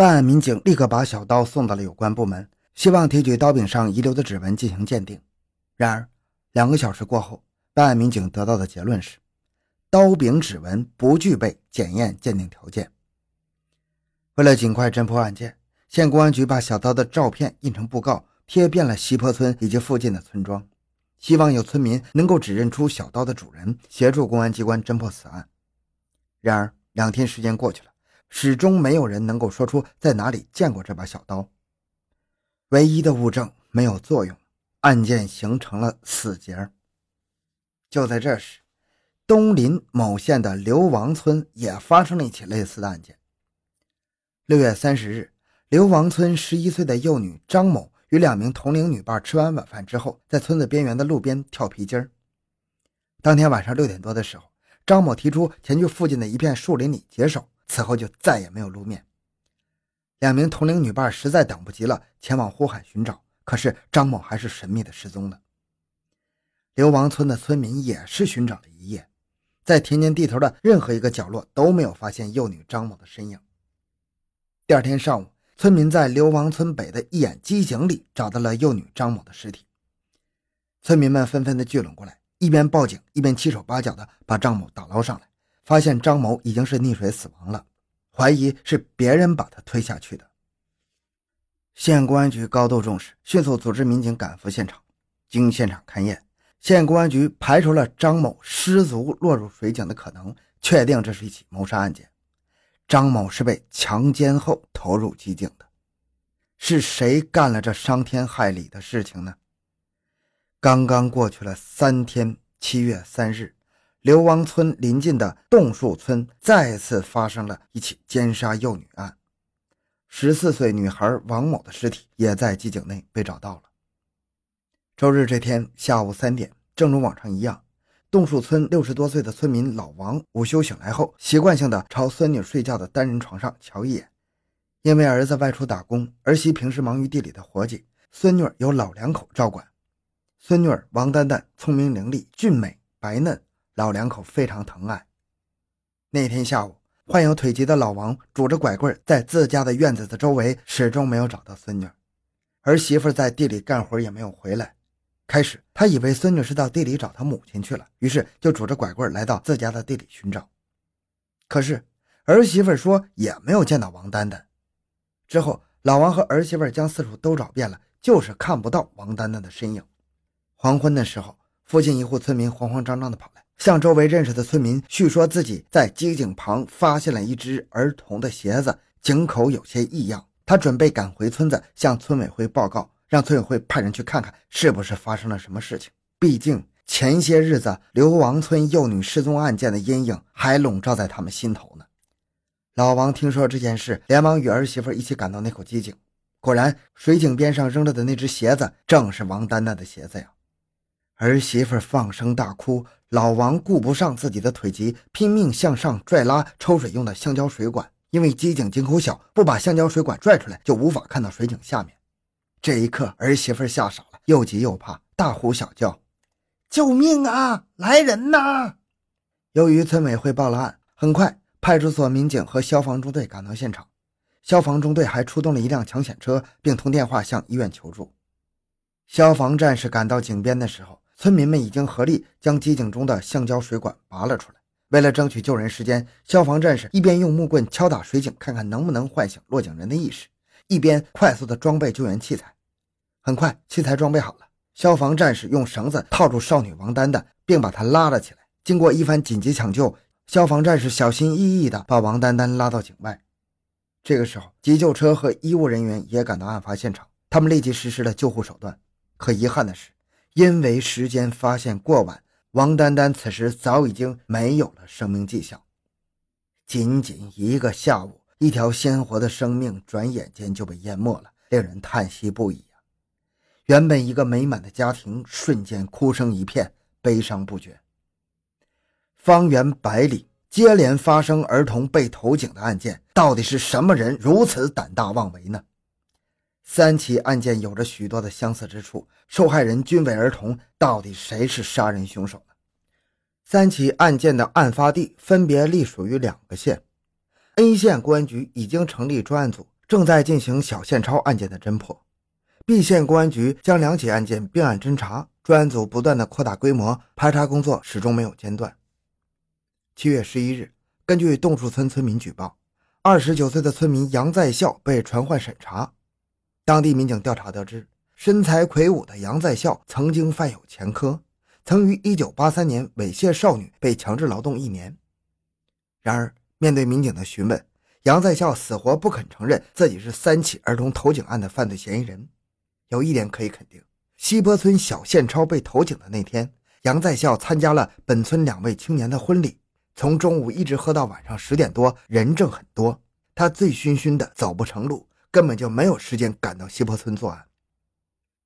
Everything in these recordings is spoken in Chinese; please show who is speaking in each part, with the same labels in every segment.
Speaker 1: 办案民警立刻把小刀送到了有关部门，希望提取刀柄上遗留的指纹进行鉴定。然而，两个小时过后，办案民警得到的结论是，刀柄指纹不具备检验鉴定条件。为了尽快侦破案件，县公安局把小刀的照片印成布告，贴遍了西坡村以及附近的村庄，希望有村民能够指认出小刀的主人，协助公安机关侦破此案。然而，两天时间过去了，始终没有人能够说出在哪里见过这把小刀。唯一的物证没有作用，案件形成了死结。就在这时，东林某县的刘王村也发生了一起类似的案件。六月三十日，刘王村十一岁的幼女张某与两名同龄女伴吃完晚饭之后，在村子边缘的路边跳皮筋儿。当天晚上六点多的时候。张某提出前去附近的一片树林里解手，此后就再也没有露面。两名同龄女伴实在等不及了，前往呼喊寻找，可是张某还是神秘的失踪了。流亡村的村民也是寻找了一夜，在田间地头的任何一个角落都没有发现幼女张某的身影。第二天上午，村民在流亡村北的一眼机井里找到了幼女张某的尸体，村民们纷纷的聚拢过来。一边报警，一边七手八脚的把张某打捞上来，发现张某已经是溺水死亡了，怀疑是别人把他推下去的。县公安局高度重视，迅速组织民警赶赴现场。经现场勘验，县公安局排除了张某失足落入水井的可能，确定这是一起谋杀案件。张某是被强奸后投入机井的，是谁干了这伤天害理的事情呢？刚刚过去了三天，七月三日，流亡村临近的洞树村再次发生了一起奸杀幼女案，十四岁女孩王某的尸体也在机井内被找到了。周日这天下午三点，正如往常一样，洞树村六十多岁的村民老王午休醒来后，习惯性的朝孙女睡觉的单人床上瞧一眼，因为儿子外出打工，儿媳平时忙于地里的活计，孙女由老两口照管。孙女王丹丹聪明伶俐、俊美白嫩，老两口非常疼爱。那天下午，患有腿疾的老王拄着拐棍在自家的院子的周围，始终没有找到孙女儿。媳妇在地里干活也没有回来。开始，他以为孙女是到地里找他母亲去了，于是就拄着拐棍来到自家的地里寻找。可是儿媳妇说也没有见到王丹丹。之后，老王和儿媳妇将四处都找遍了，就是看不到王丹丹的身影。黄昏的时候，附近一户村民慌慌张张地跑来，向周围认识的村民叙说自己在机井旁发现了一只儿童的鞋子，井口有些异样。他准备赶回村子向村委会报告，让村委会派人去看看是不是发生了什么事情。毕竟前些日子流亡村幼女失踪案件的阴影还笼罩在他们心头呢。老王听说这件事，连忙与儿媳妇一起赶到那口机井。果然，水井边上扔着的那只鞋子正是王丹丹的鞋子呀。儿媳妇放声大哭，老王顾不上自己的腿疾，拼命向上拽拉抽水用的橡胶水管。因为机井井口小，不把橡胶水管拽出来，就无法看到水井下面。这一刻，儿媳妇吓傻了，又急又怕，大呼小叫：“救命啊！来人呐！”由于村委会报了案，很快派出所民警和消防中队赶到现场，消防中队还出动了一辆抢险车，并通电话向医院求助。消防战士赶到井边的时候。村民们已经合力将机井中的橡胶水管拔了出来。为了争取救人时间，消防战士一边用木棍敲打水井，看看能不能唤醒落井人的意识，一边快速的装备救援器材。很快，器材装备好了，消防战士用绳子套住少女王丹丹，并把她拉了起来。经过一番紧急抢救，消防战士小心翼翼地把王丹丹拉到井外。这个时候，急救车和医务人员也赶到案发现场，他们立即实施了救护手段。可遗憾的是。因为时间发现过晚，王丹丹此时早已经没有了生命迹象。仅仅一个下午，一条鲜活的生命转眼间就被淹没了，令人叹息不已啊！原本一个美满的家庭，瞬间哭声一片，悲伤不绝。方圆百里接连发生儿童被投井的案件，到底是什么人如此胆大妄为呢？三起案件有着许多的相似之处，受害人均为儿童，到底谁是杀人凶手呢？三起案件的案发地分别隶属于两个县，A 县公安局已经成立专案组，正在进行小县超案件的侦破。；B 县公安局将两起案件并案侦查，专案组不断的扩大规模，排查工作始终没有间断。七月十一日，根据洞树村村民举报，二十九岁的村民杨在孝被传唤审查。当地民警调查得知，身材魁梧的杨在孝曾经犯有前科，曾于一九八三年猥亵少女，被强制劳动一年。然而，面对民警的询问，杨在孝死活不肯承认自己是三起儿童投井案的犯罪嫌疑人。有一点可以肯定，西坡村小宪超被投井的那天，杨在孝参加了本村两位青年的婚礼，从中午一直喝到晚上十点多，人正很多，他醉醺醺的走不成路，根本就没有时间赶到西坡村作案。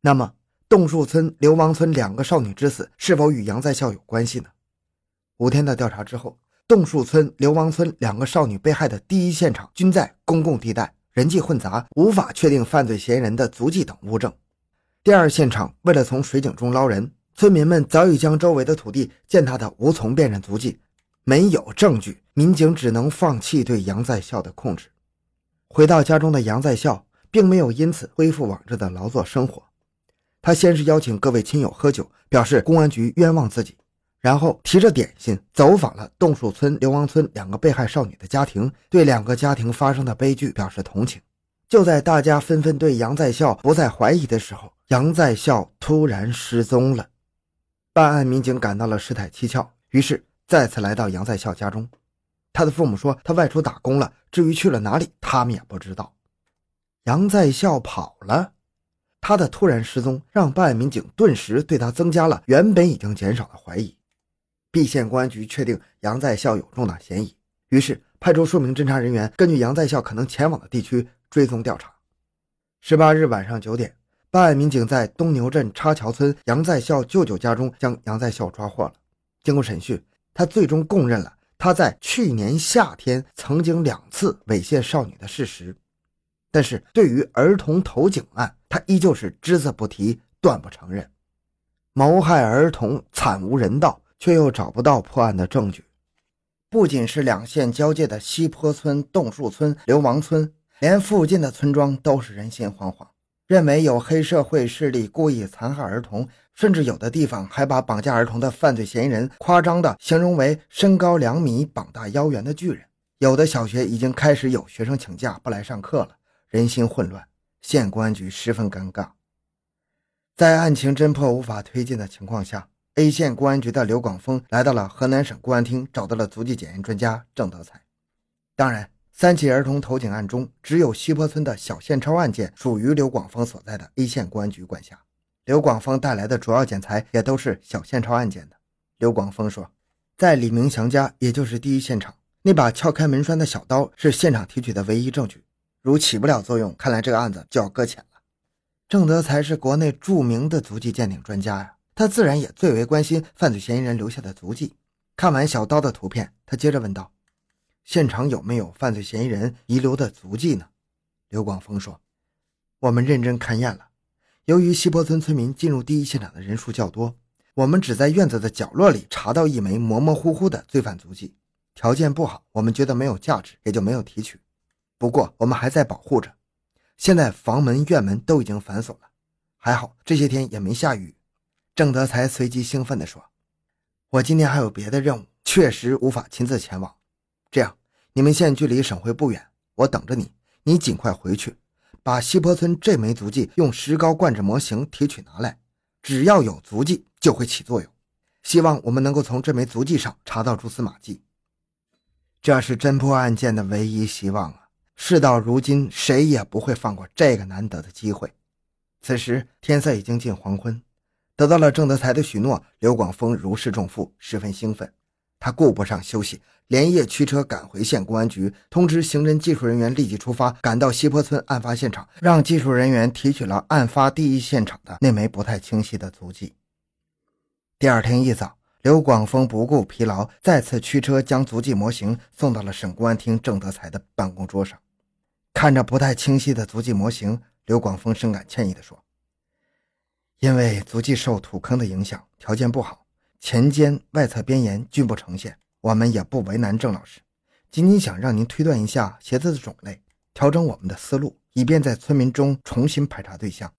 Speaker 1: 那么，洞树村、流亡村两个少女之死是否与杨在孝有关系呢？五天的调查之后。洞树村、流亡村两个少女被害的第一现场均在公共地带，人迹混杂，无法确定犯罪嫌疑人的足迹等物证。第二现场，为了从水井中捞人，村民们早已将周围的土地践踏的无从辨认足迹，没有证据，民警只能放弃对杨在孝的控制。回到家中的杨在孝，并没有因此恢复往日的劳作生活，他先是邀请各位亲友喝酒，表示公安局冤枉自己。然后提着点心走访了洞树村、流亡村两个被害少女的家庭，对两个家庭发生的悲剧表示同情。就在大家纷纷对杨在孝不再怀疑的时候，杨在孝突然失踪了。办案民警感到了事态蹊跷，于是再次来到杨在孝家中。他的父母说他外出打工了，至于去了哪里，他们也不知道。杨在孝跑了，他的突然失踪让办案民警顿时对他增加了原本已经减少的怀疑。蓟县公安局确定杨在孝有重大嫌疑，于是派出数名侦查人员，根据杨在孝可能前往的地区追踪调查。十八日晚上九点，办案民警在东牛镇插桥村杨在孝舅舅家中将杨在孝抓获了。经过审讯，他最终供认了他在去年夏天曾经两次猥亵少女的事实，但是对于儿童投井案，他依旧是只字不提，断不承认。谋害儿童，惨无人道。却又找不到破案的证据，不仅是两县交界的西坡村、洞树村、流亡村，连附近的村庄都是人心惶惶，认为有黑社会势力故意残害儿童，甚至有的地方还把绑架儿童的犯罪嫌疑人夸张的形容为身高两米、膀大腰圆的巨人。有的小学已经开始有学生请假不来上课了，人心混乱，县公安局十分尴尬。在案情侦破无法推进的情况下。A 县公安局的刘广峰来到了河南省公安厅，找到了足迹检验专家郑德才。当然，三起儿童投井案中，只有西坡村的小宪超案件属于刘广峰所在的 A 县公安局管辖。刘广峰带来的主要检材也都是小宪超案件的。刘广峰说，在李明祥家，也就是第一现场，那把撬开门栓的小刀是现场提取的唯一证据。如起不了作用，看来这个案子就要搁浅了。郑德才是国内著名的足迹鉴定专家呀。他自然也最为关心犯罪嫌疑人留下的足迹。看完小刀的图片，他接着问道：“现场有没有犯罪嫌疑人遗留的足迹呢？”刘广峰说：“我们认真勘验了。由于西坡村村民进入第一现场的人数较多，我们只在院子的角落里查到一枚模模糊糊的罪犯足迹。条件不好，我们觉得没有价值，也就没有提取。不过我们还在保护着。现在房门、院门都已经反锁了，还好这些天也没下雨。”郑德才随即兴奋地说：“我今天还有别的任务，确实无法亲自前往。这样，你们县距离省会不远，我等着你。你尽快回去，把西坡村这枚足迹用石膏灌制模型提取拿来。只要有足迹，就会起作用。希望我们能够从这枚足迹上查到蛛丝马迹。这是侦破案件的唯一希望啊！事到如今，谁也不会放过这个难得的机会。此时天色已经近黄昏。”得到了郑德才的许诺，刘广峰如释重负，十分兴奋。他顾不上休息，连夜驱车赶回县公安局，通知刑侦技术人员立即出发，赶到西坡村案发现场，让技术人员提取了案发第一现场的那枚不太清晰的足迹。第二天一早，刘广峰不顾疲劳，再次驱车将足迹模型送到了省公安厅郑德才的办公桌上。看着不太清晰的足迹模型，刘广峰深感歉意地说。因为足迹受土坑的影响，条件不好，前肩、外侧边沿均不呈现。我们也不为难郑老师，仅仅想让您推断一下鞋子的种类。调整我们的思路，以便在村民中重新排查对象。